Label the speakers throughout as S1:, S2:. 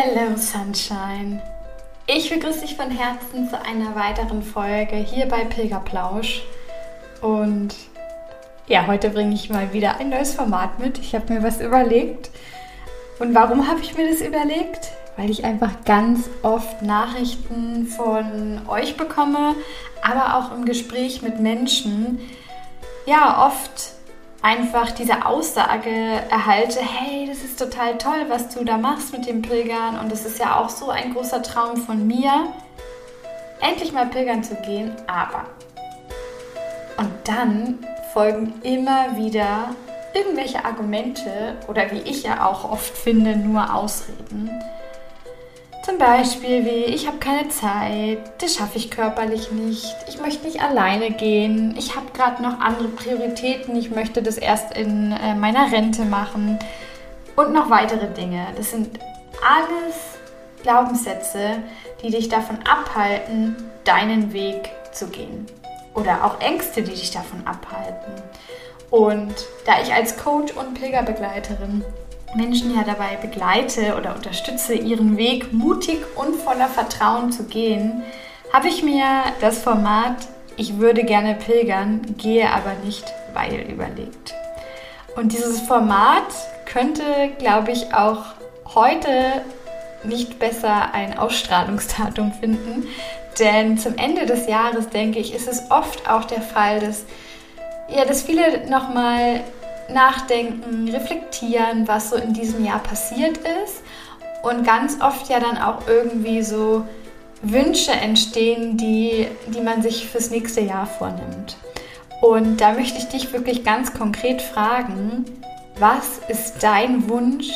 S1: Hello Sunshine. Ich begrüße dich von Herzen zu einer weiteren Folge hier bei Pilgerplausch. Und ja, heute bringe ich mal wieder ein neues Format mit. Ich habe mir was überlegt. Und warum habe ich mir das überlegt? Weil ich einfach ganz oft Nachrichten von euch bekomme, aber auch im Gespräch mit Menschen. Ja, oft einfach diese Aussage erhalte, hey, das ist total toll, was du da machst mit dem Pilgern und das ist ja auch so ein großer Traum von mir, endlich mal pilgern zu gehen, aber. Und dann folgen immer wieder irgendwelche Argumente oder wie ich ja auch oft finde, nur Ausreden zum Beispiel wie, ich habe keine Zeit, das schaffe ich körperlich nicht, ich möchte nicht alleine gehen, ich habe gerade noch andere Prioritäten, ich möchte das erst in äh, meiner Rente machen und noch weitere Dinge. Das sind alles Glaubenssätze, die dich davon abhalten, deinen Weg zu gehen. Oder auch Ängste, die dich davon abhalten. Und da ich als Coach und Pilgerbegleiterin Menschen ja dabei begleite oder unterstütze, ihren Weg mutig und voller Vertrauen zu gehen, habe ich mir das Format Ich würde gerne pilgern, gehe aber nicht, weil überlegt. Und dieses Format könnte, glaube ich, auch heute nicht besser ein Ausstrahlungsdatum finden, denn zum Ende des Jahres, denke ich, ist es oft auch der Fall, dass, ja, dass viele nochmal nachdenken, reflektieren, was so in diesem Jahr passiert ist und ganz oft ja dann auch irgendwie so Wünsche entstehen, die, die man sich fürs nächste Jahr vornimmt. Und da möchte ich dich wirklich ganz konkret fragen, was ist dein Wunsch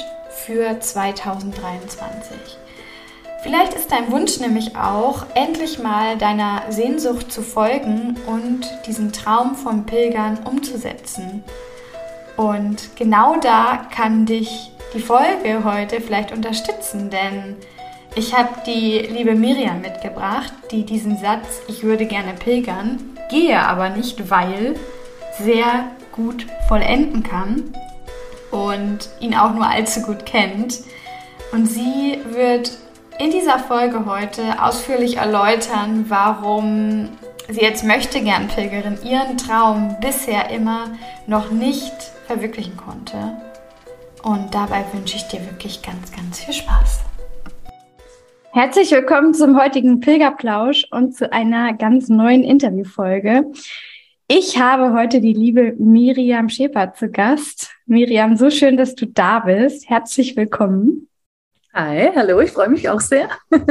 S1: für 2023? Vielleicht ist dein Wunsch nämlich auch, endlich mal deiner Sehnsucht zu folgen und diesen Traum vom Pilgern umzusetzen. Und genau da kann dich die Folge heute vielleicht unterstützen, denn ich habe die liebe Miriam mitgebracht, die diesen Satz, ich würde gerne pilgern, gehe aber nicht, weil, sehr gut vollenden kann und ihn auch nur allzu gut kennt. Und sie wird in dieser Folge heute ausführlich erläutern, warum sie jetzt möchte gern Pilgerin ihren Traum bisher immer noch nicht verwirklichen konnte. Und dabei wünsche ich dir wirklich ganz, ganz viel Spaß. Herzlich willkommen zum heutigen Pilgerplausch und zu einer ganz neuen Interviewfolge. Ich habe heute die liebe Miriam Schäfer zu Gast. Miriam, so schön, dass du da bist. Herzlich willkommen.
S2: Hi, hallo, ich freue mich auch sehr.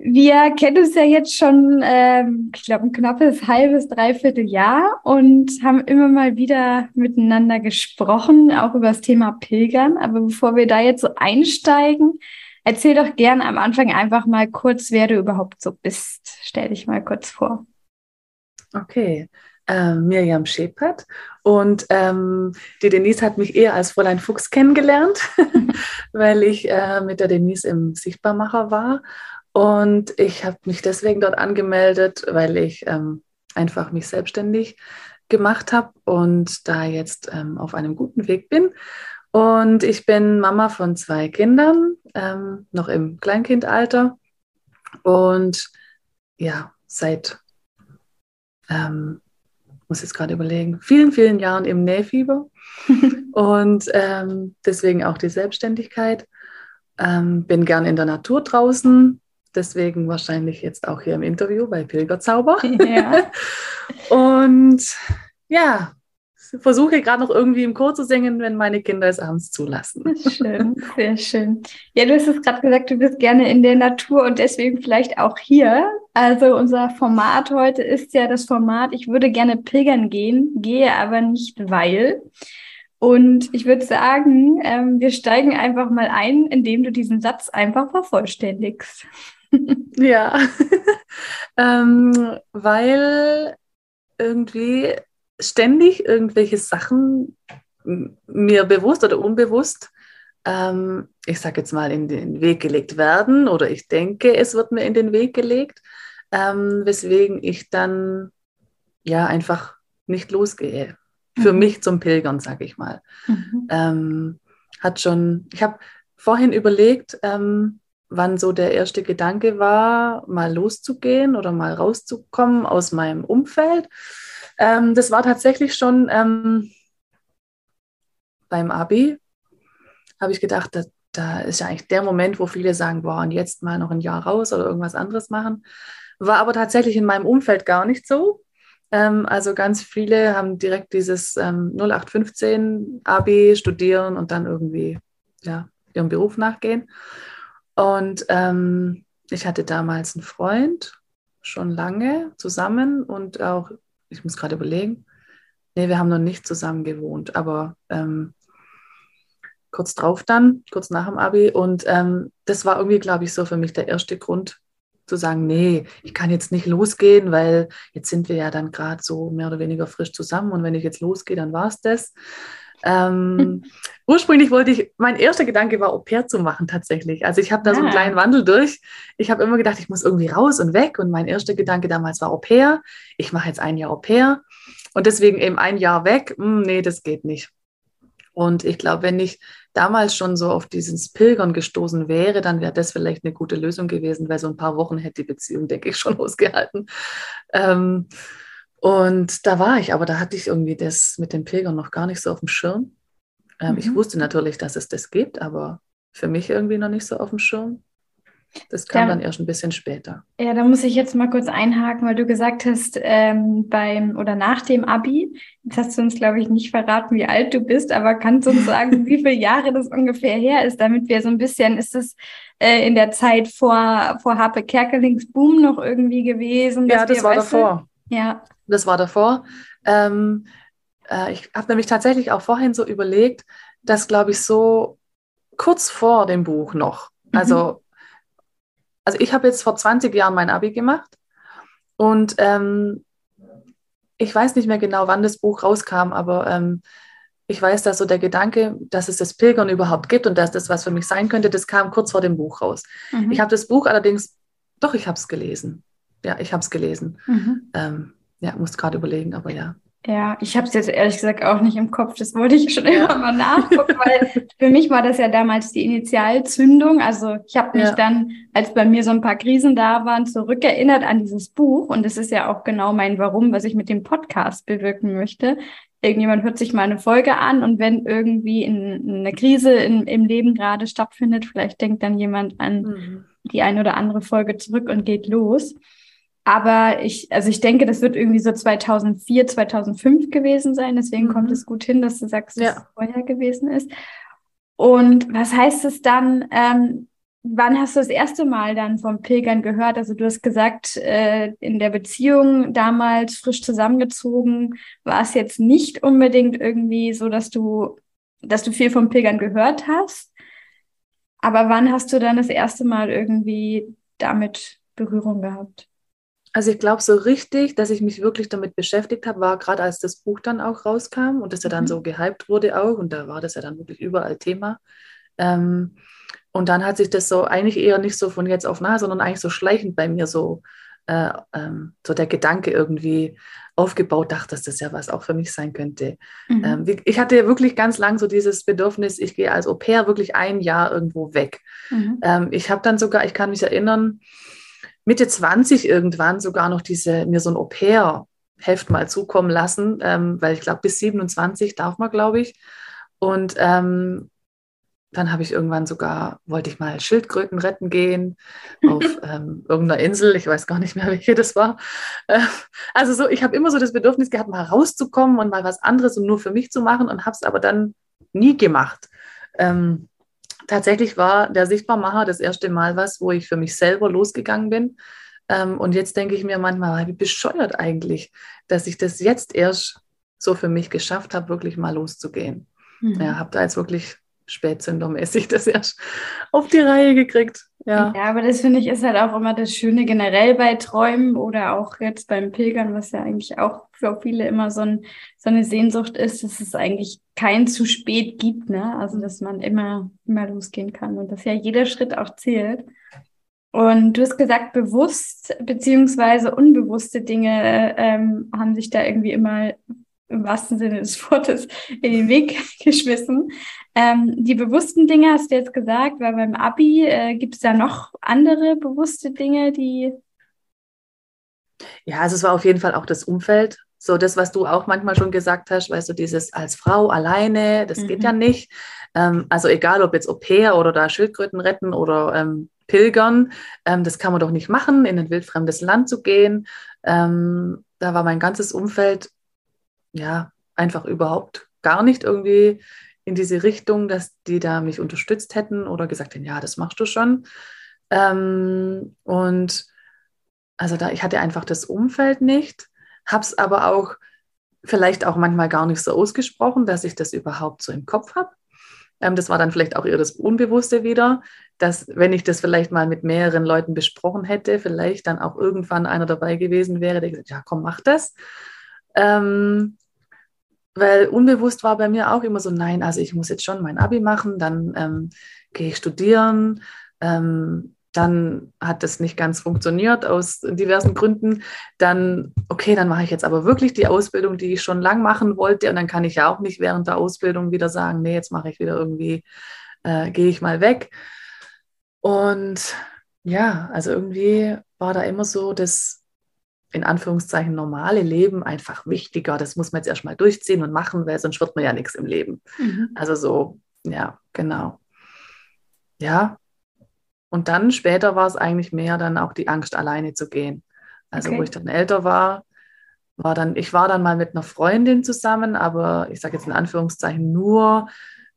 S1: Wir kennen uns ja jetzt schon, ähm, ich glaube, ein knappes halbes, dreiviertel Jahr und haben immer mal wieder miteinander gesprochen, auch über das Thema Pilgern. Aber bevor wir da jetzt so einsteigen, erzähl doch gern am Anfang einfach mal kurz, wer du überhaupt so bist. Stell dich mal kurz vor.
S2: Okay, äh, Miriam Schepert. Und ähm, die Denise hat mich eher als Fräulein Fuchs kennengelernt, weil ich äh, mit der Denise im Sichtbarmacher war und ich habe mich deswegen dort angemeldet, weil ich ähm, einfach mich selbstständig gemacht habe und da jetzt ähm, auf einem guten Weg bin. Und ich bin Mama von zwei Kindern, ähm, noch im Kleinkindalter. Und ja, seit, ähm, muss jetzt gerade überlegen, vielen, vielen Jahren im Nähfieber. und ähm, deswegen auch die Selbstständigkeit. Ähm, bin gern in der Natur draußen, Deswegen wahrscheinlich jetzt auch hier im Interview bei Pilgerzauber. Ja. Und ja, versuche gerade noch irgendwie im Chor zu singen, wenn meine Kinder es abends zulassen.
S1: Schön, sehr schön. Ja, du hast es gerade gesagt, du bist gerne in der Natur und deswegen vielleicht auch hier. Also unser Format heute ist ja das Format, ich würde gerne pilgern gehen, gehe aber nicht weil. Und ich würde sagen, ähm, wir steigen einfach mal ein, indem du diesen Satz einfach vervollständigst.
S2: ja, ähm, weil irgendwie ständig irgendwelche Sachen mir bewusst oder unbewusst, ähm, ich sage jetzt mal, in den Weg gelegt werden oder ich denke, es wird mir in den Weg gelegt, ähm, weswegen ich dann ja einfach nicht losgehe für mhm. mich zum Pilgern, sage ich mal. Mhm. Ähm, hat schon, ich habe vorhin überlegt, ähm, wann so der erste Gedanke war, mal loszugehen oder mal rauszukommen aus meinem Umfeld. Ähm, das war tatsächlich schon ähm, beim Abi, habe ich gedacht, da, da ist ja eigentlich der Moment, wo viele sagen, boah, und jetzt mal noch ein Jahr raus oder irgendwas anderes machen. War aber tatsächlich in meinem Umfeld gar nicht so. Ähm, also ganz viele haben direkt dieses ähm, 0815 AB studieren und dann irgendwie ja, ihrem Beruf nachgehen. Und ähm, ich hatte damals einen Freund, schon lange zusammen und auch, ich muss gerade überlegen, nee, wir haben noch nicht zusammen gewohnt, aber ähm, kurz drauf dann, kurz nach dem Abi. Und ähm, das war irgendwie, glaube ich, so für mich der erste Grund, zu sagen, nee, ich kann jetzt nicht losgehen, weil jetzt sind wir ja dann gerade so mehr oder weniger frisch zusammen und wenn ich jetzt losgehe, dann war es das. Ähm, ursprünglich wollte ich, mein erster Gedanke war, Au pair zu machen tatsächlich. Also ich habe da ja. so einen ah. kleinen Wandel durch. Ich habe immer gedacht, ich muss irgendwie raus und weg. Und mein erster Gedanke damals war Au pair. Ich mache jetzt ein Jahr Au pair. Und deswegen eben ein Jahr weg. Hm, nee, das geht nicht. Und ich glaube, wenn ich damals schon so auf dieses Pilgern gestoßen wäre, dann wäre das vielleicht eine gute Lösung gewesen, weil so ein paar Wochen hätte die Beziehung, denke ich, schon ausgehalten. Ähm, und da war ich, aber da hatte ich irgendwie das mit dem Pilgern noch gar nicht so auf dem Schirm. Ähm, mhm. Ich wusste natürlich, dass es das gibt, aber für mich irgendwie noch nicht so auf dem Schirm. Das kam da, dann erst ein bisschen später.
S1: Ja, da muss ich jetzt mal kurz einhaken, weil du gesagt hast, ähm, beim oder nach dem Abi, jetzt hast du uns, glaube ich, nicht verraten, wie alt du bist, aber kannst du uns sagen, wie viele Jahre das ungefähr her ist, damit wir so ein bisschen, ist es äh, in der Zeit vor, vor Harpe Kerkelings Boom noch irgendwie gewesen?
S2: Ja, das wir, war davor.
S1: Ja.
S2: Das war davor. Ähm, äh, ich habe nämlich tatsächlich auch vorhin so überlegt, dass, glaube ich, so kurz vor dem Buch noch, also mhm also ich habe jetzt vor 20 Jahren mein Abi gemacht und ähm, ich weiß nicht mehr genau, wann das Buch rauskam, aber ähm, ich weiß, dass so der Gedanke, dass es das Pilgern überhaupt gibt und dass das was für mich sein könnte, das kam kurz vor dem Buch raus. Mhm. Ich habe das Buch allerdings, doch, ich habe es gelesen. Ja, ich habe es gelesen. Mhm. Ähm, ja, muss gerade überlegen, aber ja.
S1: Ja, ich habe es jetzt ehrlich gesagt auch nicht im Kopf. Das wollte ich schon immer mal nachgucken, weil für mich war das ja damals die Initialzündung. Also ich habe mich ja. dann, als bei mir so ein paar Krisen da waren, zurückerinnert an dieses Buch. Und das ist ja auch genau mein Warum, was ich mit dem Podcast bewirken möchte. Irgendjemand hört sich mal eine Folge an und wenn irgendwie in, eine Krise in, im Leben gerade stattfindet, vielleicht denkt dann jemand an mhm. die eine oder andere Folge zurück und geht los. Aber ich, also ich denke, das wird irgendwie so 2004, 2005 gewesen sein. Deswegen mhm. kommt es gut hin, dass du sagst, dass ja. es vorher gewesen ist. Und was heißt es dann? Ähm, wann hast du das erste Mal dann vom Pilgern gehört? Also du hast gesagt, äh, in der Beziehung damals frisch zusammengezogen, war es jetzt nicht unbedingt irgendwie so, dass du, dass du viel vom Pilgern gehört hast. Aber wann hast du dann das erste Mal irgendwie damit Berührung gehabt?
S2: Also ich glaube so richtig, dass ich mich wirklich damit beschäftigt habe, war gerade als das Buch dann auch rauskam und dass er dann mhm. so gehypt wurde auch und da war das ja dann wirklich überall Thema. Ähm, und dann hat sich das so eigentlich eher nicht so von jetzt auf nachher, sondern eigentlich so schleichend bei mir so, äh, ähm, so der Gedanke irgendwie aufgebaut, dachte, dass das ja was auch für mich sein könnte. Mhm. Ähm, ich hatte wirklich ganz lang so dieses Bedürfnis, ich gehe als Au pair wirklich ein Jahr irgendwo weg. Mhm. Ähm, ich habe dann sogar, ich kann mich erinnern, Mitte 20 irgendwann sogar noch diese, mir so ein Au-pair-Heft mal zukommen lassen, ähm, weil ich glaube, bis 27 darf man, glaube ich. Und ähm, dann habe ich irgendwann sogar, wollte ich mal Schildkröten retten gehen auf ähm, irgendeiner Insel. Ich weiß gar nicht mehr, welche das war. Äh, also so, ich habe immer so das Bedürfnis gehabt, mal rauszukommen und mal was anderes und nur für mich zu machen und habe es aber dann nie gemacht. Ähm, tatsächlich war der Sichtbarmacher das erste Mal was, wo ich für mich selber losgegangen bin. Ähm, und jetzt denke ich mir manchmal, wie bescheuert eigentlich, dass ich das jetzt erst so für mich geschafft habe, wirklich mal loszugehen. Mhm. Ja, habe da jetzt wirklich spätzündermäßig das erst auf die Reihe gekriegt. Ja.
S1: ja, aber das finde ich ist halt auch immer das Schöne generell bei Träumen oder auch jetzt beim Pilgern, was ja eigentlich auch für viele immer so, ein, so eine Sehnsucht ist, dass es eigentlich kein zu spät gibt, ne? Also dass man immer, immer losgehen kann und dass ja jeder Schritt auch zählt. Und du hast gesagt, bewusst beziehungsweise unbewusste Dinge ähm, haben sich da irgendwie immer im wahrsten Sinne des Wortes in den Weg geschmissen. Ähm, die bewussten Dinge hast du jetzt gesagt, weil beim Abi äh, gibt es da noch andere bewusste Dinge, die.
S2: Ja, also es war auf jeden Fall auch das Umfeld. So das, was du auch manchmal schon gesagt hast, weißt du, dieses als Frau alleine, das mhm. geht ja nicht. Ähm, also egal, ob jetzt Au pair oder da Schildkröten retten oder ähm, pilgern, ähm, das kann man doch nicht machen, in ein wildfremdes Land zu gehen. Ähm, da war mein ganzes Umfeld ja, einfach überhaupt gar nicht irgendwie in diese Richtung, dass die da mich unterstützt hätten oder gesagt hätten, ja, das machst du schon. Ähm, und also da, ich hatte einfach das Umfeld nicht, habe es aber auch vielleicht auch manchmal gar nicht so ausgesprochen, dass ich das überhaupt so im Kopf habe. Ähm, das war dann vielleicht auch eher das Unbewusste wieder, dass wenn ich das vielleicht mal mit mehreren Leuten besprochen hätte, vielleicht dann auch irgendwann einer dabei gewesen wäre, der gesagt, ja, komm, mach das. Ähm, weil unbewusst war bei mir auch immer so, nein, also ich muss jetzt schon mein Abi machen, dann ähm, gehe ich studieren. Ähm, dann hat das nicht ganz funktioniert aus diversen Gründen. Dann, okay, dann mache ich jetzt aber wirklich die Ausbildung, die ich schon lang machen wollte. Und dann kann ich ja auch nicht während der Ausbildung wieder sagen, nee, jetzt mache ich wieder irgendwie, äh, gehe ich mal weg. Und ja, also irgendwie war da immer so das in Anführungszeichen normale Leben einfach wichtiger. Das muss man jetzt erstmal durchziehen und machen, weil sonst wird man ja nichts im Leben. Mhm. Also so, ja, genau. Ja. Und dann später war es eigentlich mehr dann auch die Angst, alleine zu gehen. Also okay. wo ich dann älter war, war dann, ich war dann mal mit einer Freundin zusammen, aber ich sage jetzt in Anführungszeichen nur,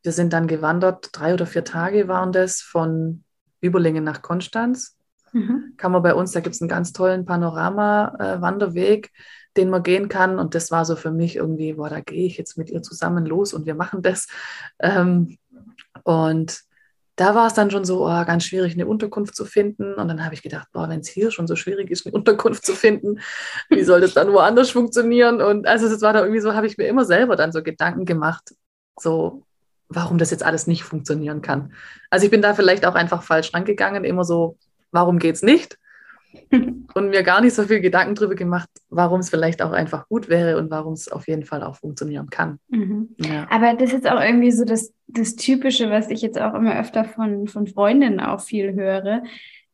S2: wir sind dann gewandert, drei oder vier Tage waren das von Überlingen nach Konstanz. Mhm. Kann man bei uns, da gibt es einen ganz tollen Panorama-Wanderweg, den man gehen kann. Und das war so für mich irgendwie, boah, da gehe ich jetzt mit ihr zusammen los und wir machen das. Ähm, und da war es dann schon so oh, ganz schwierig, eine Unterkunft zu finden. Und dann habe ich gedacht, boah, wenn es hier schon so schwierig ist, eine Unterkunft zu finden, wie soll das dann woanders funktionieren? Und also es war da irgendwie so, habe ich mir immer selber dann so Gedanken gemacht, so warum das jetzt alles nicht funktionieren kann. Also ich bin da vielleicht auch einfach falsch rangegangen, immer so warum geht es nicht? und mir gar nicht so viel Gedanken darüber gemacht, warum es vielleicht auch einfach gut wäre und warum es auf jeden Fall auch funktionieren kann.
S1: Mhm. Ja. Aber das ist auch irgendwie so das, das Typische, was ich jetzt auch immer öfter von, von Freundinnen auch viel höre,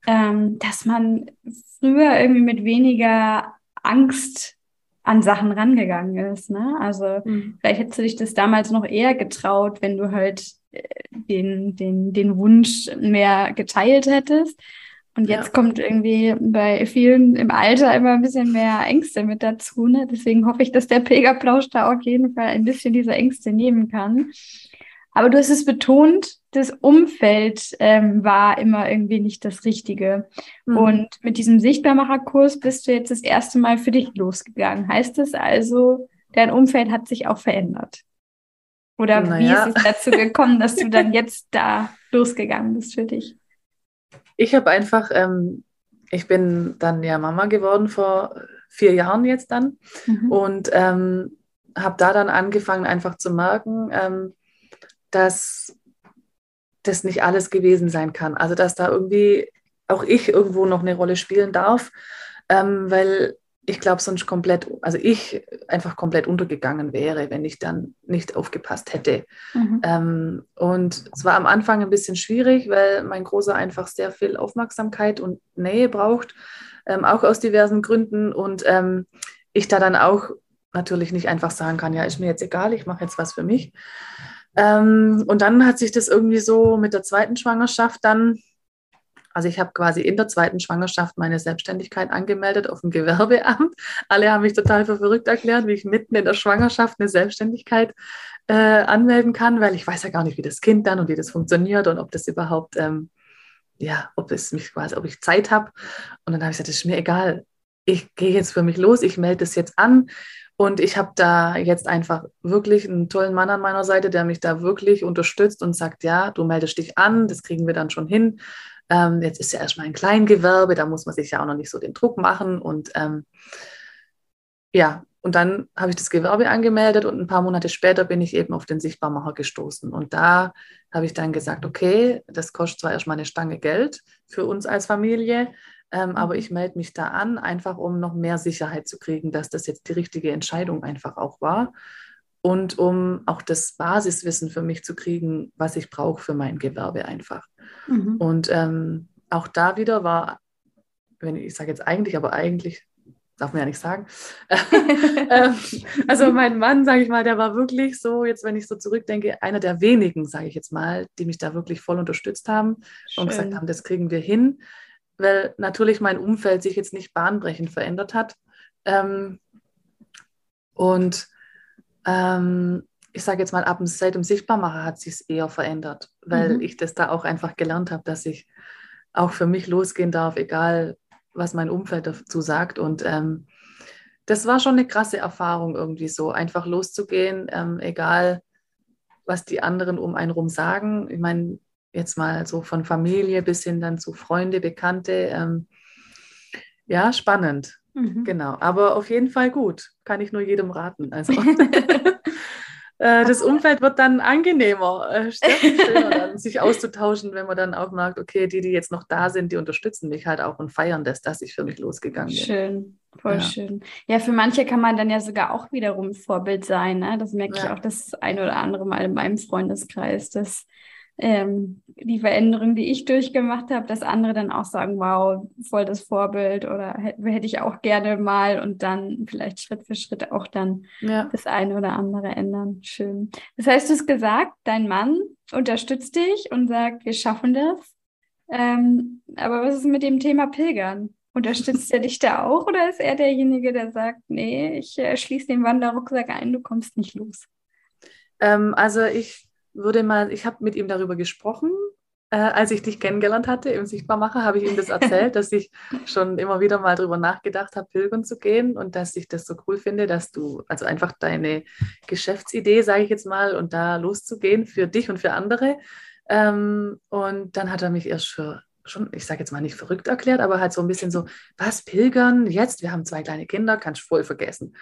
S1: ähm, dass man früher irgendwie mit weniger Angst an Sachen rangegangen ist. Ne? Also mhm. vielleicht hättest du dich das damals noch eher getraut, wenn du halt äh, den, den, den Wunsch mehr geteilt hättest. Und jetzt ja. kommt irgendwie bei vielen im Alter immer ein bisschen mehr Ängste mit dazu. Ne? Deswegen hoffe ich, dass der Pilgerplausch da auf jeden Fall ein bisschen diese Ängste nehmen kann. Aber du hast es betont, das Umfeld ähm, war immer irgendwie nicht das Richtige. Mhm. Und mit diesem Sichtbarmacherkurs bist du jetzt das erste Mal für dich losgegangen. Heißt das also, dein Umfeld hat sich auch verändert? Oder naja. wie ist es dazu gekommen, dass du dann jetzt da losgegangen bist für dich?
S2: Ich habe einfach, ähm, ich bin dann ja Mama geworden vor vier Jahren jetzt dann mhm. und ähm, habe da dann angefangen einfach zu merken, ähm, dass das nicht alles gewesen sein kann. Also dass da irgendwie auch ich irgendwo noch eine Rolle spielen darf, ähm, weil ich glaube, sonst komplett, also ich einfach komplett untergegangen wäre, wenn ich dann nicht aufgepasst hätte. Mhm. Ähm, und es war am Anfang ein bisschen schwierig, weil mein Großer einfach sehr viel Aufmerksamkeit und Nähe braucht, ähm, auch aus diversen Gründen. Und ähm, ich da dann auch natürlich nicht einfach sagen kann, ja, ist mir jetzt egal, ich mache jetzt was für mich. Ähm, und dann hat sich das irgendwie so mit der zweiten Schwangerschaft dann also ich habe quasi in der zweiten Schwangerschaft meine Selbstständigkeit angemeldet auf dem Gewerbeamt. Alle haben mich total für verrückt erklärt, wie ich mitten in der Schwangerschaft eine Selbstständigkeit äh, anmelden kann, weil ich weiß ja gar nicht, wie das Kind dann und wie das funktioniert und ob das überhaupt, ähm, ja, ob es mich quasi, ob ich Zeit habe. Und dann habe ich gesagt, das ist mir egal. ich gehe jetzt für mich los, ich melde das jetzt an. Und ich habe da jetzt einfach wirklich einen tollen Mann an meiner Seite, der mich da wirklich unterstützt und sagt, ja, du meldest dich an, das kriegen wir dann schon hin. Ähm, jetzt ist ja erstmal ein Kleingewerbe, da muss man sich ja auch noch nicht so den Druck machen. Und ähm, ja, und dann habe ich das Gewerbe angemeldet und ein paar Monate später bin ich eben auf den Sichtbarmacher gestoßen. Und da habe ich dann gesagt, okay, das kostet zwar erstmal eine Stange Geld für uns als Familie, ähm, aber ich melde mich da an, einfach um noch mehr Sicherheit zu kriegen, dass das jetzt die richtige Entscheidung einfach auch war. Und um auch das Basiswissen für mich zu kriegen, was ich brauche für mein Gewerbe einfach. Mhm. Und ähm, auch da wieder war, wenn ich, sage jetzt eigentlich, aber eigentlich darf man ja nicht sagen. Ähm, also mein Mann, sage ich mal, der war wirklich so, jetzt wenn ich so zurückdenke, einer der wenigen, sage ich jetzt mal, die mich da wirklich voll unterstützt haben Schön. und gesagt haben, das kriegen wir hin, weil natürlich mein Umfeld sich jetzt nicht bahnbrechend verändert hat. Ähm, und ähm, ich sage jetzt mal, ab seit dem Sichtbarmacher hat sich es eher verändert, weil mhm. ich das da auch einfach gelernt habe, dass ich auch für mich losgehen darf, egal was mein Umfeld dazu sagt. Und ähm, das war schon eine krasse Erfahrung irgendwie so, einfach loszugehen, ähm, egal was die anderen um einen rum sagen. Ich meine, jetzt mal so von Familie bis hin dann zu Freunde, Bekannte. Ähm, ja, spannend. Mhm. Genau, aber auf jeden Fall gut. Kann ich nur jedem raten. Also das Umfeld wird dann angenehmer, äh, schöner dann, sich auszutauschen, wenn man dann auch merkt, okay, die, die jetzt noch da sind, die unterstützen mich halt auch und feiern das, dass ich für mich losgegangen bin.
S1: Schön, voll ja. schön. Ja, für manche kann man dann ja sogar auch wiederum Vorbild sein. Ne? Das merke ja. ich auch das ein oder andere Mal in meinem Freundeskreis, dass ähm, die Veränderung, die ich durchgemacht habe, dass andere dann auch sagen, wow, voll das Vorbild oder hätte, ich auch gerne mal und dann vielleicht Schritt für Schritt auch dann ja. das eine oder andere ändern. Schön. Das heißt, du hast gesagt, dein Mann unterstützt dich und sagt, wir schaffen das. Ähm, aber was ist mit dem Thema Pilgern? Unterstützt er dich da auch oder ist er derjenige, der sagt, nee, ich äh, schließe den Wanderrucksack ein, du kommst nicht los?
S2: Ähm, also ich würde mal, ich habe mit ihm darüber gesprochen, äh, als ich dich kennengelernt hatte im Sichtbarmacher, habe ich ihm das erzählt, dass ich schon immer wieder mal darüber nachgedacht habe, pilgern zu gehen und dass ich das so cool finde, dass du, also einfach deine Geschäftsidee, sage ich jetzt mal, und da loszugehen für dich und für andere. Ähm, und dann hat er mich erst für schon, ich sage jetzt mal nicht verrückt erklärt, aber halt so ein bisschen so, was, pilgern, jetzt, wir haben zwei kleine Kinder, kannst du voll vergessen.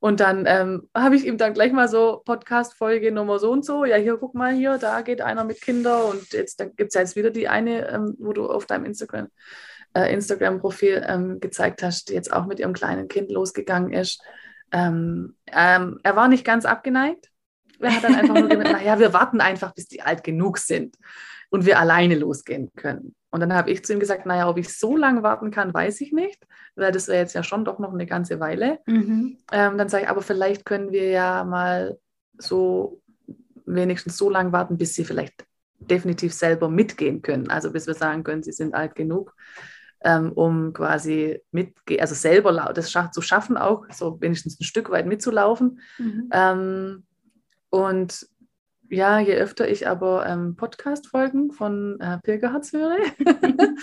S2: Und dann ähm, habe ich ihm dann gleich mal so Podcast-Folge Nummer so und so, ja, hier, guck mal hier, da geht einer mit Kindern und jetzt gibt es ja jetzt wieder die eine, ähm, wo du auf deinem Instagram, äh, Instagram-Profil ähm, gezeigt hast, die jetzt auch mit ihrem kleinen Kind losgegangen ist. Ähm, ähm, er war nicht ganz abgeneigt. Er hat dann einfach nur gesagt, naja, wir warten einfach, bis die alt genug sind und wir alleine losgehen können. Und dann habe ich zu ihm gesagt, naja, ob ich so lange warten kann, weiß ich nicht, weil das wäre jetzt ja schon doch noch eine ganze Weile. Mhm. Ähm, dann sage ich, aber vielleicht können wir ja mal so wenigstens so lange warten, bis sie vielleicht definitiv selber mitgehen können. Also bis wir sagen können, sie sind alt genug, ähm, um quasi mitgehen, also selber das zu schaffen auch, so wenigstens ein Stück weit mitzulaufen. Mhm. Ähm, und ja, je öfter ich aber ähm, Podcast-Folgen von äh, Pilgerharz höre,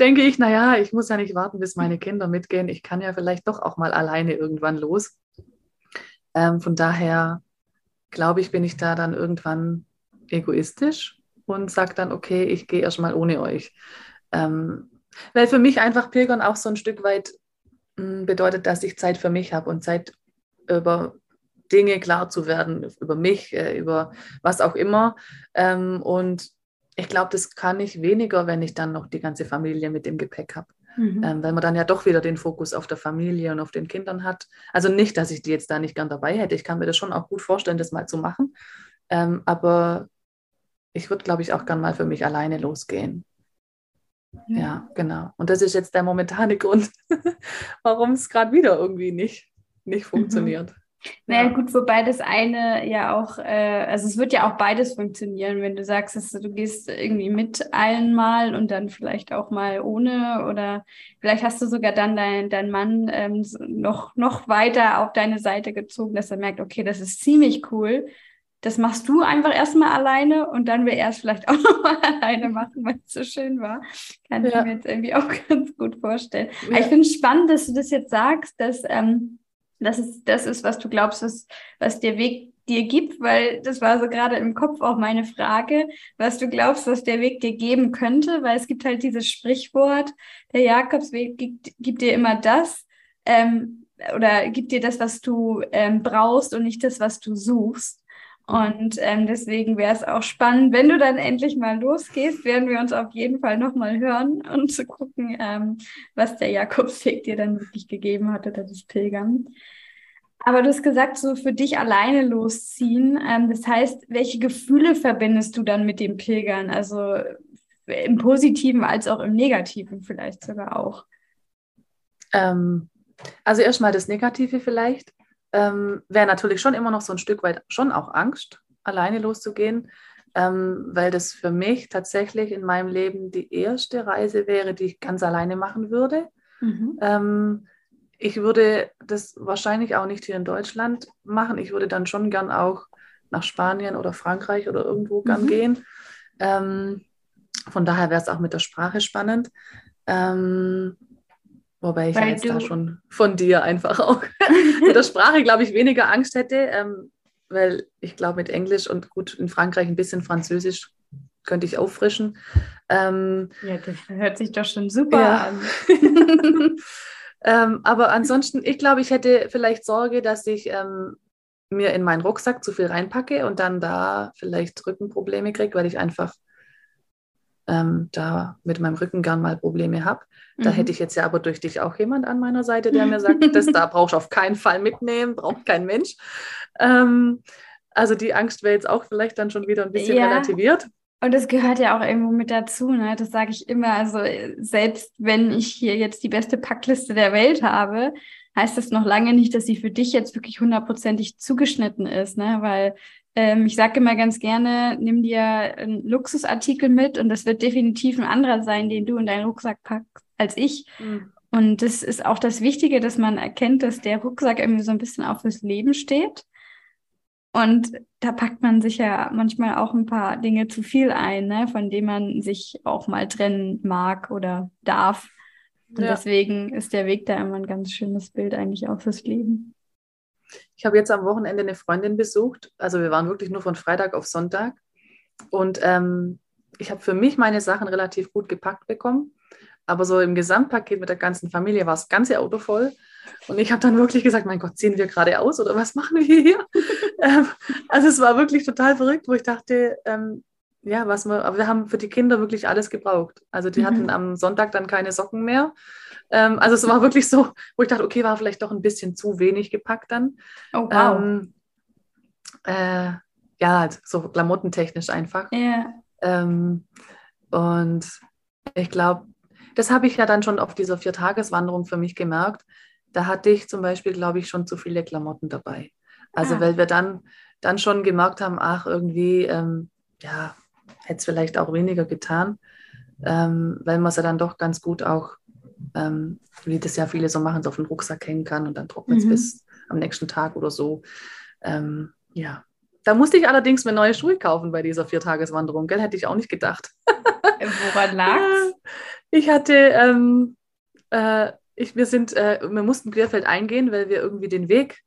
S2: denke ich, naja, ich muss ja nicht warten, bis meine Kinder mitgehen. Ich kann ja vielleicht doch auch mal alleine irgendwann los. Ähm, von daher glaube ich, bin ich da dann irgendwann egoistisch und sage dann, okay, ich gehe erstmal ohne euch. Ähm, weil für mich einfach Pilgern auch so ein Stück weit mh, hm, bedeutet, dass ich Zeit für mich habe und Zeit über Dinge klar zu werden über mich, äh, über was auch immer. Ähm, und ich glaube, das kann ich weniger, wenn ich dann noch die ganze Familie mit dem Gepäck habe. Mhm. Ähm, weil man dann ja doch wieder den Fokus auf der Familie und auf den Kindern hat. Also nicht, dass ich die jetzt da nicht gern dabei hätte. Ich kann mir das schon auch gut vorstellen, das mal zu machen. Ähm, aber ich würde, glaube ich, auch gern mal für mich alleine losgehen. Ja. ja, genau. Und das ist jetzt der momentane Grund, warum es gerade wieder irgendwie nicht, nicht mhm. funktioniert. Mhm.
S1: Naja, ja. gut, wobei das eine ja auch, äh, also es wird ja auch beides funktionieren, wenn du sagst, dass du gehst irgendwie mit allen mal und dann vielleicht auch mal ohne oder vielleicht hast du sogar dann deinen dein Mann ähm, noch, noch weiter auf deine Seite gezogen, dass er merkt, okay, das ist ziemlich cool. das machst du einfach erstmal alleine und dann wir erst vielleicht auch nochmal alleine machen, weil es so schön war. Kann ja. ich mir jetzt irgendwie auch ganz gut vorstellen. Ja. Aber ich finde es spannend, dass du das jetzt sagst, dass ähm, das ist das ist, was du glaubst, was, was der Weg dir gibt, weil das war so gerade im Kopf auch meine Frage, was du glaubst, was der Weg dir geben könnte, weil es gibt halt dieses Sprichwort, der Jakobsweg gibt, gibt dir immer das, ähm, oder gibt dir das, was du ähm, brauchst und nicht das, was du suchst. Und ähm, deswegen wäre es auch spannend, wenn du dann endlich mal losgehst, werden wir uns auf jeden Fall nochmal hören und zu gucken, ähm, was der Jakobsweg dir dann wirklich gegeben hat oder das Pilgern. Aber du hast gesagt, so für dich alleine losziehen. Ähm, das heißt, welche Gefühle verbindest du dann mit dem Pilgern? Also im Positiven als auch im Negativen vielleicht sogar auch.
S2: Ähm, also erstmal das Negative vielleicht. Ähm, Wäre natürlich schon immer noch so ein Stück weit schon auch Angst, alleine loszugehen, ähm, weil das für mich tatsächlich in meinem Leben die erste Reise wäre, die ich ganz alleine machen würde. Mhm. Ähm, ich würde das wahrscheinlich auch nicht hier in Deutschland machen. Ich würde dann schon gern auch nach Spanien oder Frankreich oder irgendwo gern mhm. gehen. Ähm, von daher wäre es auch mit der Sprache spannend. Ähm, Wobei ich Weil jetzt da schon von dir einfach auch mit der Sprache, glaube ich, weniger Angst hätte, ähm, weil ich glaube, mit Englisch und gut in Frankreich ein bisschen Französisch könnte ich auffrischen.
S1: Ähm, ja, das hört sich doch schon super ja. an.
S2: ähm, aber ansonsten, ich glaube, ich hätte vielleicht Sorge, dass ich ähm, mir in meinen Rucksack zu viel reinpacke und dann da vielleicht Rückenprobleme kriege, weil ich einfach ähm, da mit meinem Rücken gern mal Probleme habe. Da mhm. hätte ich jetzt ja aber durch dich auch jemand an meiner Seite, der mir sagt, das da brauchst du auf keinen Fall mitnehmen, braucht kein Mensch. Ähm, also die Angst wäre jetzt auch vielleicht dann schon wieder ein bisschen ja. relativiert.
S1: Und das gehört ja auch irgendwo mit dazu, ne? Das sage ich immer. Also selbst wenn ich hier jetzt die beste Packliste der Welt habe, heißt das noch lange nicht, dass sie für dich jetzt wirklich hundertprozentig zugeschnitten ist, ne? Weil ähm, ich sage immer ganz gerne, nimm dir einen Luxusartikel mit und das wird definitiv ein anderer sein, den du in deinen Rucksack packst, als ich. Mhm. Und das ist auch das Wichtige, dass man erkennt, dass der Rucksack irgendwie so ein bisschen auch fürs Leben steht. Und da packt man sich ja manchmal auch ein paar Dinge zu viel ein, ne, von denen man sich auch mal trennen mag oder darf. Und ja. deswegen ist der Weg da immer ein ganz schönes Bild eigentlich auch fürs Leben.
S2: Ich habe jetzt am Wochenende eine Freundin besucht. Also wir waren wirklich nur von Freitag auf Sonntag. Und ähm, ich habe für mich meine Sachen relativ gut gepackt bekommen. Aber so im Gesamtpaket mit der ganzen Familie war das ganze Auto voll. Und ich habe dann wirklich gesagt, mein Gott, ziehen wir gerade aus oder was machen wir hier? ähm, also es war wirklich total verrückt, wo ich dachte, ähm, ja, was wir, aber wir haben für die Kinder wirklich alles gebraucht. Also die mhm. hatten am Sonntag dann keine Socken mehr. Ähm, also es war wirklich so, wo ich dachte, okay, war vielleicht doch ein bisschen zu wenig gepackt dann. Oh, wow. Ähm, äh, ja, halt so klamottentechnisch einfach.
S1: Yeah.
S2: Ähm, und ich glaube, das habe ich ja dann schon auf dieser Viertageswanderung für mich gemerkt. Da hatte ich zum Beispiel, glaube ich, schon zu viele Klamotten dabei. Also ah. weil wir dann, dann schon gemerkt haben, ach, irgendwie, ähm, ja, hätte es vielleicht auch weniger getan, ähm, weil man es ja dann doch ganz gut auch ähm, wie das ja viele so machen, so auf den Rucksack hängen kann und dann trocknet es mhm. bis am nächsten Tag oder so. Ähm, ja. Da musste ich allerdings mir neue Schuhe kaufen bei dieser Viertageswanderung, gell? Hätte ich auch nicht gedacht.
S1: Äh, woran lag's?
S2: Ich hatte, ähm, äh, ich, wir sind, äh, wir mussten Querfeld eingehen, weil wir irgendwie den Weg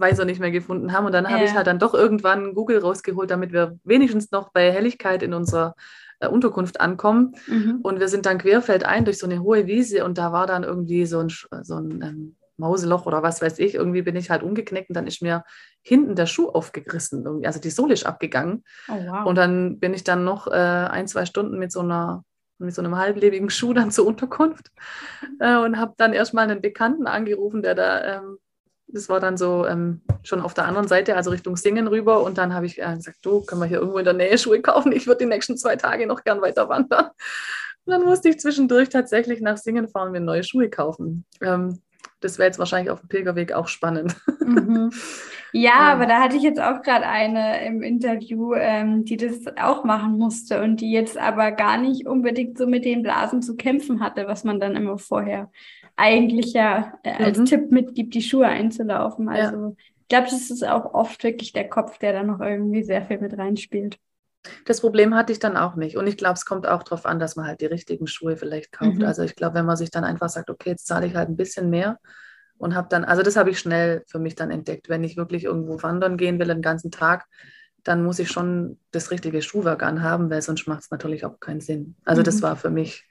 S2: Weiser nicht mehr gefunden haben. Und dann ja. habe ich halt dann doch irgendwann Google rausgeholt, damit wir wenigstens noch bei Helligkeit in unserer äh, Unterkunft ankommen. Mhm. Und wir sind dann querfeldein durch so eine hohe Wiese und da war dann irgendwie so ein, so ein ähm, Mauseloch oder was weiß ich. Irgendwie bin ich halt umgeknickt und dann ist mir hinten der Schuh aufgerissen. Also die Sohle ist abgegangen. Oh, wow. Und dann bin ich dann noch äh, ein, zwei Stunden mit so einer mit so einem halblebigen Schuh dann zur Unterkunft äh, und habe dann erstmal einen Bekannten angerufen, der da ähm, das war dann so ähm, schon auf der anderen Seite, also Richtung Singen rüber. Und dann habe ich äh, gesagt, du, können wir hier irgendwo in der Nähe Schuhe kaufen? Ich würde die nächsten zwei Tage noch gern weiter wandern. Und dann musste ich zwischendurch tatsächlich nach Singen fahren und mir neue Schuhe kaufen. Ähm, das wäre jetzt wahrscheinlich auf dem Pilgerweg auch spannend.
S1: Mhm. Ja, ja, aber da hatte ich jetzt auch gerade eine im Interview, ähm, die das auch machen musste und die jetzt aber gar nicht unbedingt so mit den Blasen zu kämpfen hatte, was man dann immer vorher eigentlich ja äh, als mhm. Tipp mitgibt, die Schuhe einzulaufen. Also ja. Ich glaube, das ist auch oft wirklich der Kopf, der da noch irgendwie sehr viel mit reinspielt.
S2: Das Problem hatte ich dann auch nicht. Und ich glaube, es kommt auch darauf an, dass man halt die richtigen Schuhe vielleicht kauft. Mhm. Also ich glaube, wenn man sich dann einfach sagt, okay, jetzt zahle ich halt ein bisschen mehr und habe dann, also das habe ich schnell für mich dann entdeckt. Wenn ich wirklich irgendwo wandern gehen will, den ganzen Tag, dann muss ich schon das richtige Schuhwerk anhaben, weil sonst macht es natürlich auch keinen Sinn. Also mhm. das war für mich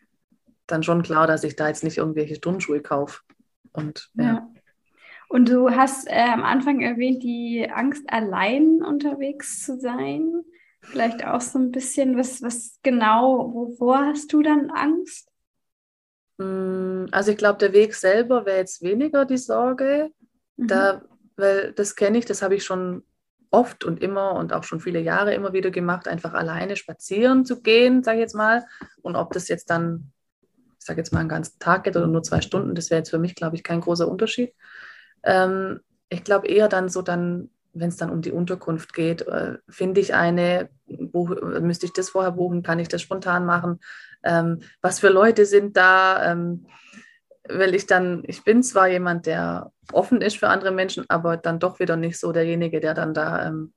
S2: dann schon klar, dass ich da jetzt nicht irgendwelche Turnschuhe kaufe. Und ja. ja.
S1: Und du hast äh, am Anfang erwähnt, die Angst, allein unterwegs zu sein. Vielleicht auch so ein bisschen, was, was genau, wovor hast du dann Angst?
S2: Mm, also ich glaube, der Weg selber wäre jetzt weniger die Sorge. Mhm. Da, weil das kenne ich, das habe ich schon oft und immer und auch schon viele Jahre immer wieder gemacht, einfach alleine spazieren zu gehen, sage ich jetzt mal. Und ob das jetzt dann, sage jetzt mal, einen ganzen Tag geht oder nur zwei Stunden, das wäre jetzt für mich, glaube ich, kein großer Unterschied. Ähm, ich glaube eher dann so dann, wenn es dann um die Unterkunft geht, äh, finde ich eine, buch, müsste ich das vorher buchen, kann ich das spontan machen? Ähm, was für Leute sind da? Ähm, weil ich dann, ich bin zwar jemand, der offen ist für andere Menschen, aber dann doch wieder nicht so derjenige, der dann da, ähm,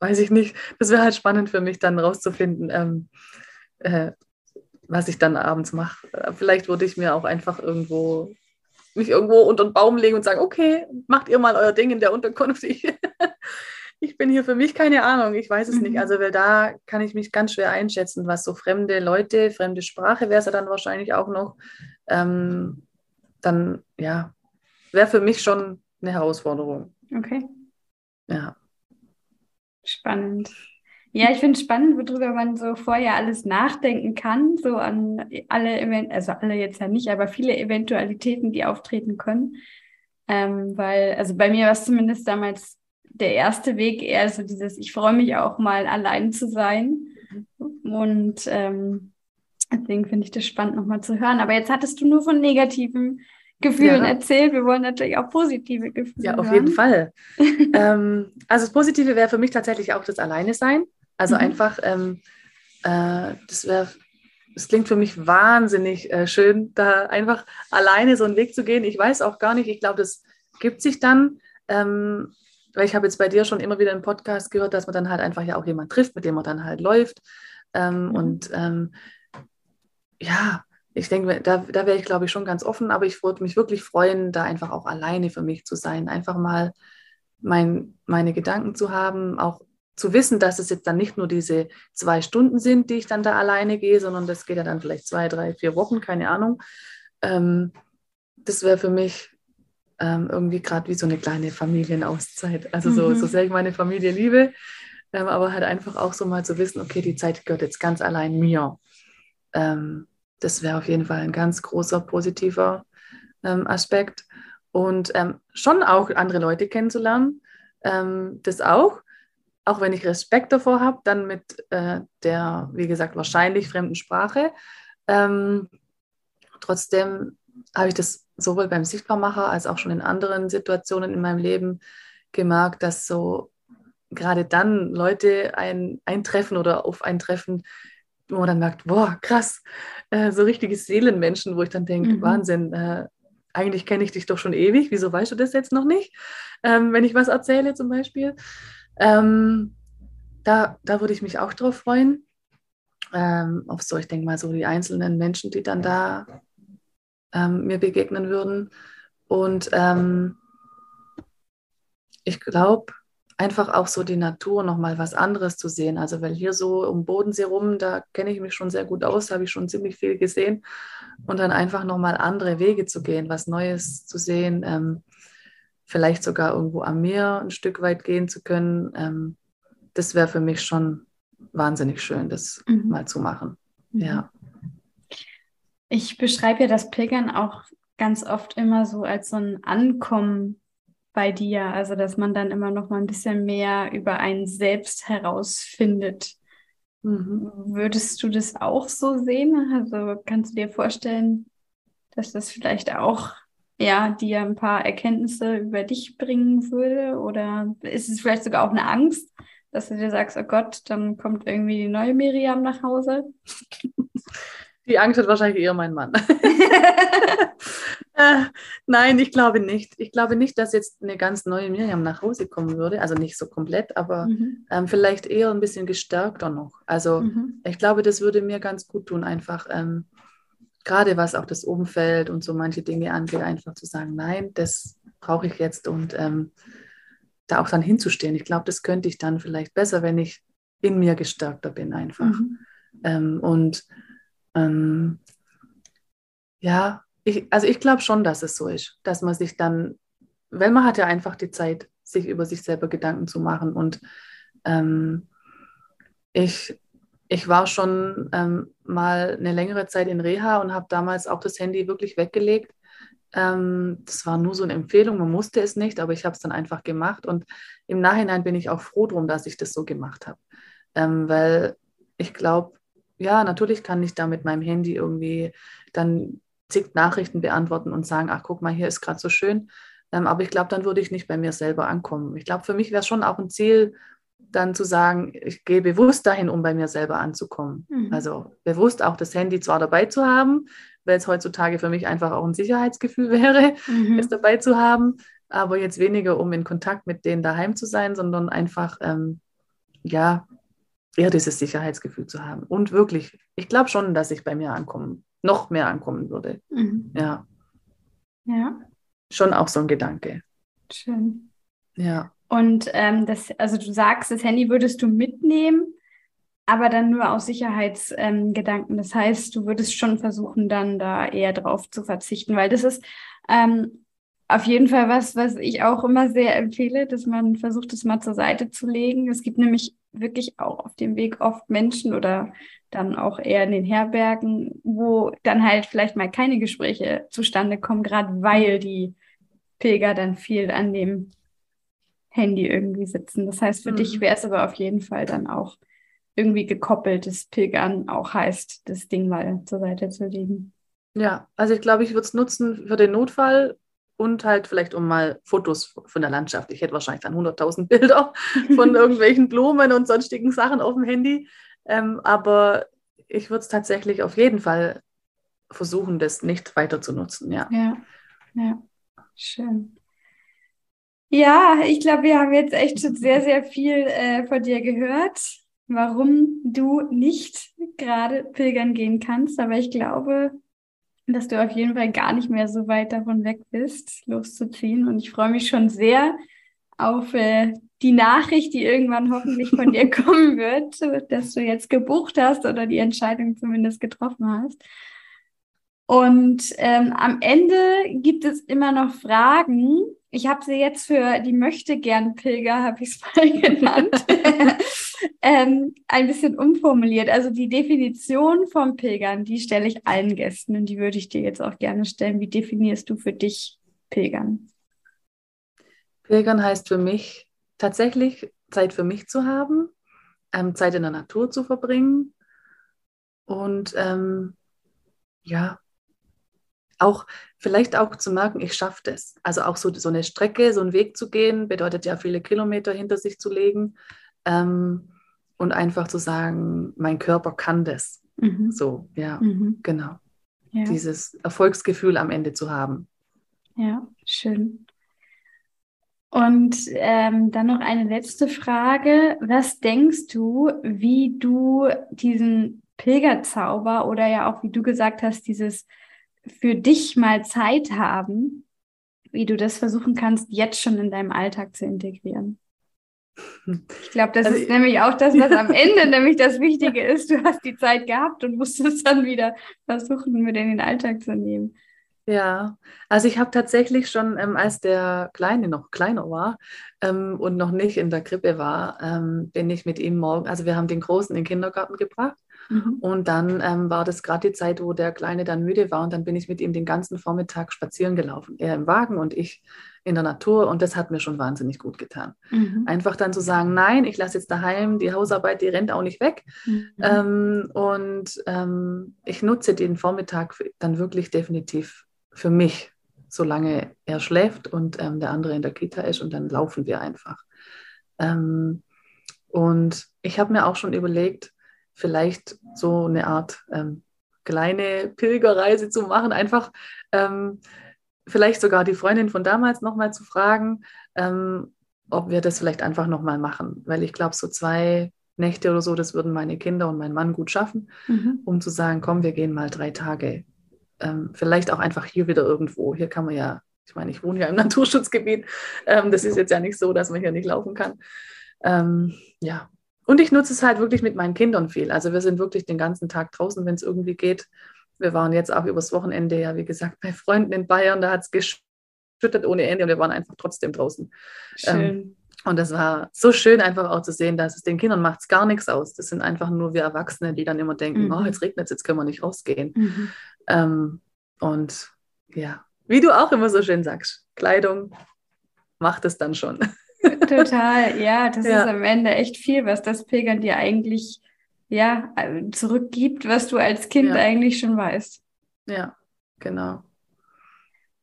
S2: weiß ich nicht, das wäre halt spannend für mich dann rauszufinden, ähm, äh, was ich dann abends mache. Vielleicht würde ich mir auch einfach irgendwo mich irgendwo unter den Baum legen und sagen, okay, macht ihr mal euer Ding in der Unterkunft. Ich, ich bin hier für mich keine Ahnung, ich weiß es mhm. nicht. Also, weil da kann ich mich ganz schwer einschätzen, was so fremde Leute, fremde Sprache wäre es ja dann wahrscheinlich auch noch. Ähm, dann, ja, wäre für mich schon eine Herausforderung.
S1: Okay.
S2: Ja.
S1: Spannend. Ja, ich finde es spannend, worüber man so vorher alles nachdenken kann, so an alle Event, also alle jetzt ja nicht, aber viele Eventualitäten, die auftreten können. Ähm, weil, also bei mir war es zumindest damals der erste Weg eher so dieses, ich freue mich auch mal allein zu sein. Und ähm, deswegen finde ich das spannend, nochmal zu hören. Aber jetzt hattest du nur von negativen Gefühlen ja. erzählt. Wir wollen natürlich auch positive Gefühle.
S2: Ja, auf hören. jeden Fall. ähm, also das Positive wäre für mich tatsächlich auch das Alleine sein. Also mhm. einfach, ähm, äh, das wäre, es klingt für mich wahnsinnig äh, schön, da einfach alleine so einen Weg zu gehen. Ich weiß auch gar nicht, ich glaube, das gibt sich dann. Ähm, weil ich habe jetzt bei dir schon immer wieder im Podcast gehört, dass man dann halt einfach ja auch jemanden trifft, mit dem man dann halt läuft. Ähm, mhm. Und ähm, ja, ich denke, da, da wäre ich, glaube ich, schon ganz offen, aber ich würde mich wirklich freuen, da einfach auch alleine für mich zu sein. Einfach mal mein, meine Gedanken zu haben, auch zu wissen, dass es jetzt dann nicht nur diese zwei Stunden sind, die ich dann da alleine gehe, sondern das geht ja dann vielleicht zwei, drei, vier Wochen, keine Ahnung. Ähm, das wäre für mich ähm, irgendwie gerade wie so eine kleine Familienauszeit. Also so, mhm. so sehr ich meine Familie liebe, ähm, aber halt einfach auch so mal zu wissen, okay, die Zeit gehört jetzt ganz allein mir. Ähm, das wäre auf jeden Fall ein ganz großer positiver ähm, Aspekt. Und ähm, schon auch andere Leute kennenzulernen, das auch auch wenn ich Respekt davor habe, dann mit äh, der, wie gesagt, wahrscheinlich fremden Sprache. Ähm, trotzdem habe ich das sowohl beim Sichtbarmacher als auch schon in anderen Situationen in meinem Leben gemerkt, dass so gerade dann Leute ein, eintreffen oder auf ein Treffen, wo man dann merkt, boah, krass, äh, so richtige Seelenmenschen, wo ich dann denke, mhm. Wahnsinn, äh, eigentlich kenne ich dich doch schon ewig, wieso weißt du das jetzt noch nicht, ähm, wenn ich was erzähle zum Beispiel. Ähm, da, da würde ich mich auch drauf freuen. Ähm, auf so, ich denke mal, so die einzelnen Menschen, die dann da ähm, mir begegnen würden. Und ähm, ich glaube, einfach auch so die Natur nochmal was anderes zu sehen. Also, weil hier so um Bodensee rum, da kenne ich mich schon sehr gut aus, habe ich schon ziemlich viel gesehen. Und dann einfach nochmal andere Wege zu gehen, was Neues zu sehen. Ähm, vielleicht sogar irgendwo am Meer ein Stück weit gehen zu können, ähm, das wäre für mich schon wahnsinnig schön, das mhm. mal zu machen. Mhm. Ja.
S1: Ich beschreibe ja das Pilgern auch ganz oft immer so als so ein Ankommen bei dir, also dass man dann immer noch mal ein bisschen mehr über einen selbst herausfindet. Mhm. Würdest du das auch so sehen? Also kannst du dir vorstellen, dass das vielleicht auch ja, dir ein paar Erkenntnisse über dich bringen würde? Oder ist es vielleicht sogar auch eine Angst, dass du dir sagst, oh Gott, dann kommt irgendwie die neue Miriam nach Hause?
S2: Die Angst hat wahrscheinlich eher mein Mann. äh, nein, ich glaube nicht. Ich glaube nicht, dass jetzt eine ganz neue Miriam nach Hause kommen würde. Also nicht so komplett, aber mhm. ähm, vielleicht eher ein bisschen gestärkter noch. Also mhm. ich glaube, das würde mir ganz gut tun, einfach ähm, gerade was auch das Umfeld und so manche Dinge angeht, einfach zu sagen, nein, das brauche ich jetzt und ähm, da auch dann hinzustehen. Ich glaube, das könnte ich dann vielleicht besser, wenn ich in mir gestärkter bin einfach. Mhm. Ähm, und ähm, ja, ich, also ich glaube schon, dass es so ist, dass man sich dann, weil man hat ja einfach die Zeit, sich über sich selber Gedanken zu machen. Und ähm, ich, ich war schon ähm, mal eine längere Zeit in Reha und habe damals auch das Handy wirklich weggelegt. Ähm, das war nur so eine Empfehlung, man musste es nicht, aber ich habe es dann einfach gemacht. Und im Nachhinein bin ich auch froh drum, dass ich das so gemacht habe. Ähm, weil ich glaube, ja, natürlich kann ich da mit meinem Handy irgendwie dann zig Nachrichten beantworten und sagen, ach guck mal, hier ist gerade so schön. Ähm, aber ich glaube, dann würde ich nicht bei mir selber ankommen. Ich glaube, für mich wäre es schon auch ein Ziel, dann zu sagen, ich gehe bewusst dahin, um bei mir selber anzukommen. Mhm. Also bewusst auch das Handy zwar dabei zu haben, weil es heutzutage für mich einfach auch ein Sicherheitsgefühl wäre, mhm. es dabei zu haben, aber jetzt weniger, um in Kontakt mit denen daheim zu sein, sondern einfach, ähm, ja, eher dieses Sicherheitsgefühl zu haben. Und wirklich, ich glaube schon, dass ich bei mir ankommen, noch mehr ankommen würde. Mhm. Ja.
S1: Ja.
S2: Schon auch so ein Gedanke.
S1: Schön.
S2: Ja.
S1: Und ähm, das, also du sagst, das Handy würdest du mitnehmen, aber dann nur aus Sicherheitsgedanken. Ähm, das heißt, du würdest schon versuchen, dann da eher drauf zu verzichten, weil das ist ähm, auf jeden Fall was, was ich auch immer sehr empfehle, dass man versucht, es mal zur Seite zu legen. Es gibt nämlich wirklich auch auf dem Weg oft Menschen oder dann auch eher in den Herbergen, wo dann halt vielleicht mal keine Gespräche zustande kommen, gerade weil die Pilger dann viel an dem Handy irgendwie sitzen. Das heißt, für mhm. dich wäre es aber auf jeden Fall dann auch irgendwie gekoppeltes Pilgern auch heißt, das Ding mal zur Seite zu legen.
S2: Ja, also ich glaube, ich würde es nutzen für den Notfall und halt vielleicht um mal Fotos von der Landschaft. Ich hätte wahrscheinlich dann 100.000 Bilder von irgendwelchen Blumen und sonstigen Sachen auf dem Handy. Ähm, aber ich würde es tatsächlich auf jeden Fall versuchen, das nicht weiter zu nutzen. Ja,
S1: ja, ja. schön. Ja, ich glaube, wir haben jetzt echt schon sehr, sehr viel äh, von dir gehört, warum du nicht gerade pilgern gehen kannst. Aber ich glaube, dass du auf jeden Fall gar nicht mehr so weit davon weg bist, loszuziehen. Und ich freue mich schon sehr auf äh, die Nachricht, die irgendwann hoffentlich von dir kommen wird, dass du jetzt gebucht hast oder die Entscheidung zumindest getroffen hast. Und ähm, am Ende gibt es immer noch Fragen. Ich habe sie jetzt für die Möchte-Gern-Pilger, habe ich es mal genannt, ähm, ein bisschen umformuliert. Also die Definition vom Pilgern, die stelle ich allen Gästen und die würde ich dir jetzt auch gerne stellen. Wie definierst du für dich Pilgern?
S2: Pilgern heißt für mich tatsächlich Zeit für mich zu haben, ähm, Zeit in der Natur zu verbringen und ähm, ja, auch vielleicht auch zu merken, ich schaffe das. Also auch so, so eine Strecke, so einen Weg zu gehen, bedeutet ja viele Kilometer hinter sich zu legen ähm, und einfach zu sagen, mein Körper kann das. Mhm. So, ja, mhm. genau. Ja. Dieses Erfolgsgefühl am Ende zu haben.
S1: Ja, schön. Und ähm, dann noch eine letzte Frage. Was denkst du, wie du diesen Pilgerzauber oder ja auch, wie du gesagt hast, dieses für dich mal Zeit haben, wie du das versuchen kannst, jetzt schon in deinem Alltag zu integrieren. Ich glaube, das also, ist nämlich auch das, was am Ende nämlich das Wichtige ist. Du hast die Zeit gehabt und musst es dann wieder versuchen, mit in den Alltag zu nehmen.
S2: Ja, also ich habe tatsächlich schon, ähm, als der Kleine noch kleiner war ähm, und noch nicht in der Krippe war, ähm, bin ich mit ihm morgen, also wir haben den Großen in den Kindergarten gebracht Mhm. Und dann ähm, war das gerade die Zeit, wo der Kleine dann müde war und dann bin ich mit ihm den ganzen Vormittag spazieren gelaufen. Er im Wagen und ich in der Natur und das hat mir schon wahnsinnig gut getan. Mhm. Einfach dann zu sagen, nein, ich lasse jetzt daheim die Hausarbeit, die rennt auch nicht weg. Mhm. Ähm, und ähm, ich nutze den Vormittag dann wirklich definitiv für mich, solange er schläft und ähm, der andere in der Kita ist und dann laufen wir einfach. Ähm, und ich habe mir auch schon überlegt, vielleicht so eine Art ähm, kleine Pilgerreise zu machen, einfach ähm, vielleicht sogar die Freundin von damals nochmal zu fragen, ähm, ob wir das vielleicht einfach nochmal machen. Weil ich glaube, so zwei Nächte oder so, das würden meine Kinder und mein Mann gut schaffen, mhm. um zu sagen, komm, wir gehen mal drei Tage. Ähm, vielleicht auch einfach hier wieder irgendwo. Hier kann man ja, ich meine, ich wohne ja im Naturschutzgebiet. Ähm, das ist jetzt ja nicht so, dass man hier nicht laufen kann. Ähm, ja. Und ich nutze es halt wirklich mit meinen Kindern viel. Also wir sind wirklich den ganzen Tag draußen, wenn es irgendwie geht. Wir waren jetzt auch übers Wochenende, ja, wie gesagt, bei Freunden in Bayern, da hat es geschüttet ohne Ende und wir waren einfach trotzdem draußen. Schön. Ähm, und das war so schön, einfach auch zu sehen, dass es den Kindern macht es gar nichts aus. Das sind einfach nur wir Erwachsene, die dann immer denken, mhm. oh, jetzt regnet es, jetzt können wir nicht rausgehen. Mhm. Ähm, und ja, wie du auch immer so schön sagst, Kleidung macht es dann schon.
S1: Total, ja, das ja. ist am Ende echt viel, was das Pilgern dir eigentlich ja zurückgibt, was du als Kind ja. eigentlich schon weißt.
S2: Ja, genau.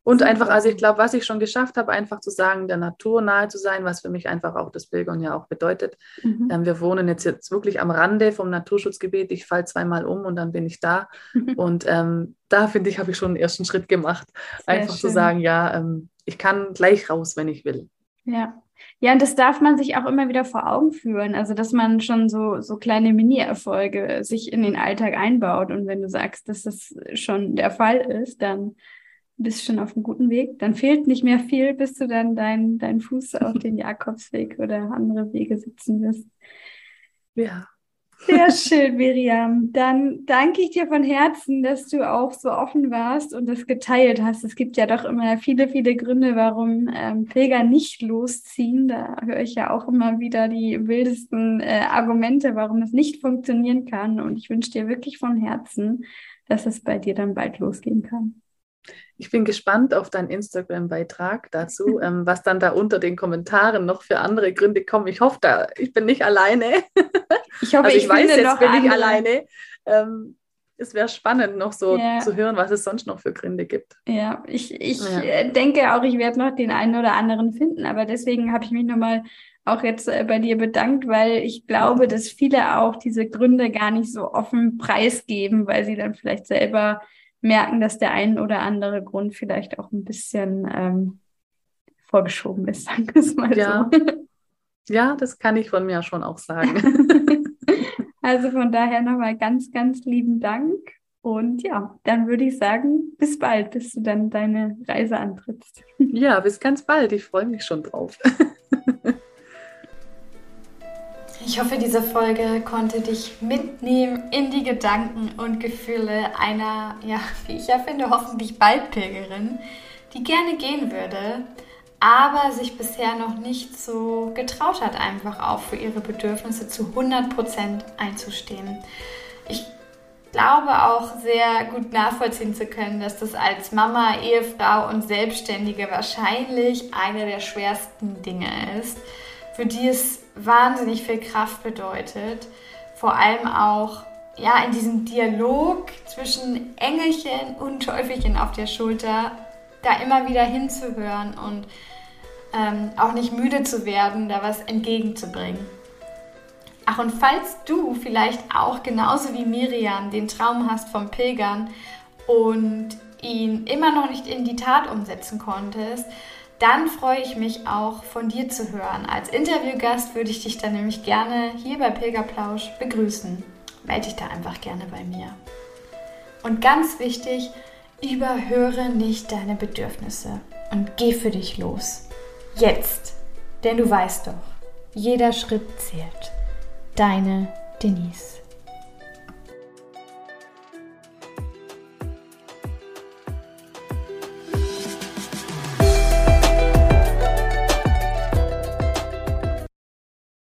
S2: Und einfach, also ich glaube, was ich schon geschafft habe, einfach zu sagen, der Natur nahe zu sein, was für mich einfach auch das Pilgern ja auch bedeutet. Mhm. Ähm, wir wohnen jetzt, jetzt wirklich am Rande vom Naturschutzgebiet. Ich falle zweimal um und dann bin ich da. Mhm. Und ähm, da finde ich, habe ich schon einen ersten Schritt gemacht. Sehr einfach schön. zu sagen, ja, ähm, ich kann gleich raus, wenn ich will.
S1: Ja. Ja, und das darf man sich auch immer wieder vor Augen führen. Also, dass man schon so, so kleine Mini-Erfolge sich in den Alltag einbaut. Und wenn du sagst, dass das schon der Fall ist, dann bist schon auf einem guten Weg. Dann fehlt nicht mehr viel, bis du dann deinen dein Fuß auf den Jakobsweg oder andere Wege sitzen wirst.
S2: Ja.
S1: Sehr schön, Miriam. Dann danke ich dir von Herzen, dass du auch so offen warst und das geteilt hast. Es gibt ja doch immer viele, viele Gründe, warum ähm, Pilger nicht losziehen. Da höre ich ja auch immer wieder die wildesten äh, Argumente, warum es nicht funktionieren kann. Und ich wünsche dir wirklich von Herzen, dass es bei dir dann bald losgehen kann.
S2: Ich bin gespannt auf deinen Instagram-Beitrag dazu, ähm, was dann da unter den Kommentaren noch für andere Gründe kommen. Ich hoffe, da, ich bin nicht alleine.
S1: Ich hoffe, also ich, ich weiß jetzt, bin
S2: ich alleine. Ähm, es wäre spannend, noch so ja. zu hören, was es sonst noch für Gründe gibt.
S1: Ja, ich, ich ja. Äh, denke auch, ich werde noch den einen oder anderen finden, aber deswegen habe ich mich nochmal auch jetzt äh, bei dir bedankt, weil ich glaube, dass viele auch diese Gründe gar nicht so offen preisgeben, weil sie dann vielleicht selber merken, dass der ein oder andere Grund vielleicht auch ein bisschen ähm, vorgeschoben ist, sagen wir es mal
S2: ja. so. Ja, das kann ich von mir schon auch sagen.
S1: also von daher nochmal ganz, ganz lieben Dank. Und ja, dann würde ich sagen, bis bald, bis du dann deine Reise antrittst.
S2: Ja, bis ganz bald. Ich freue mich schon drauf.
S1: Ich hoffe, diese Folge konnte dich mitnehmen in die Gedanken und Gefühle einer, ja, wie ich ja finde, hoffentlich bald Pilgerin, die gerne gehen würde, aber sich bisher noch nicht so getraut hat, einfach auch für ihre Bedürfnisse zu 100% einzustehen. Ich glaube auch sehr gut nachvollziehen zu können, dass das als Mama, Ehefrau und Selbstständige wahrscheinlich eine der schwersten Dinge ist, für die es wahnsinnig viel Kraft bedeutet. Vor allem auch ja, in diesem Dialog zwischen Engelchen und Teufelchen auf der Schulter, da immer wieder hinzuhören und ähm, auch nicht müde zu werden, da was entgegenzubringen. Ach, und falls du vielleicht auch genauso wie Miriam den Traum hast vom Pilgern und ihn immer noch nicht in die Tat umsetzen konntest, dann freue ich mich auch von dir zu hören. Als Interviewgast würde ich dich dann nämlich gerne hier bei Pilgerplausch begrüßen. Melde dich da einfach gerne bei mir. Und ganz wichtig, überhöre nicht deine Bedürfnisse und geh für dich los. Jetzt, denn du weißt doch, jeder Schritt zählt. Deine Denise.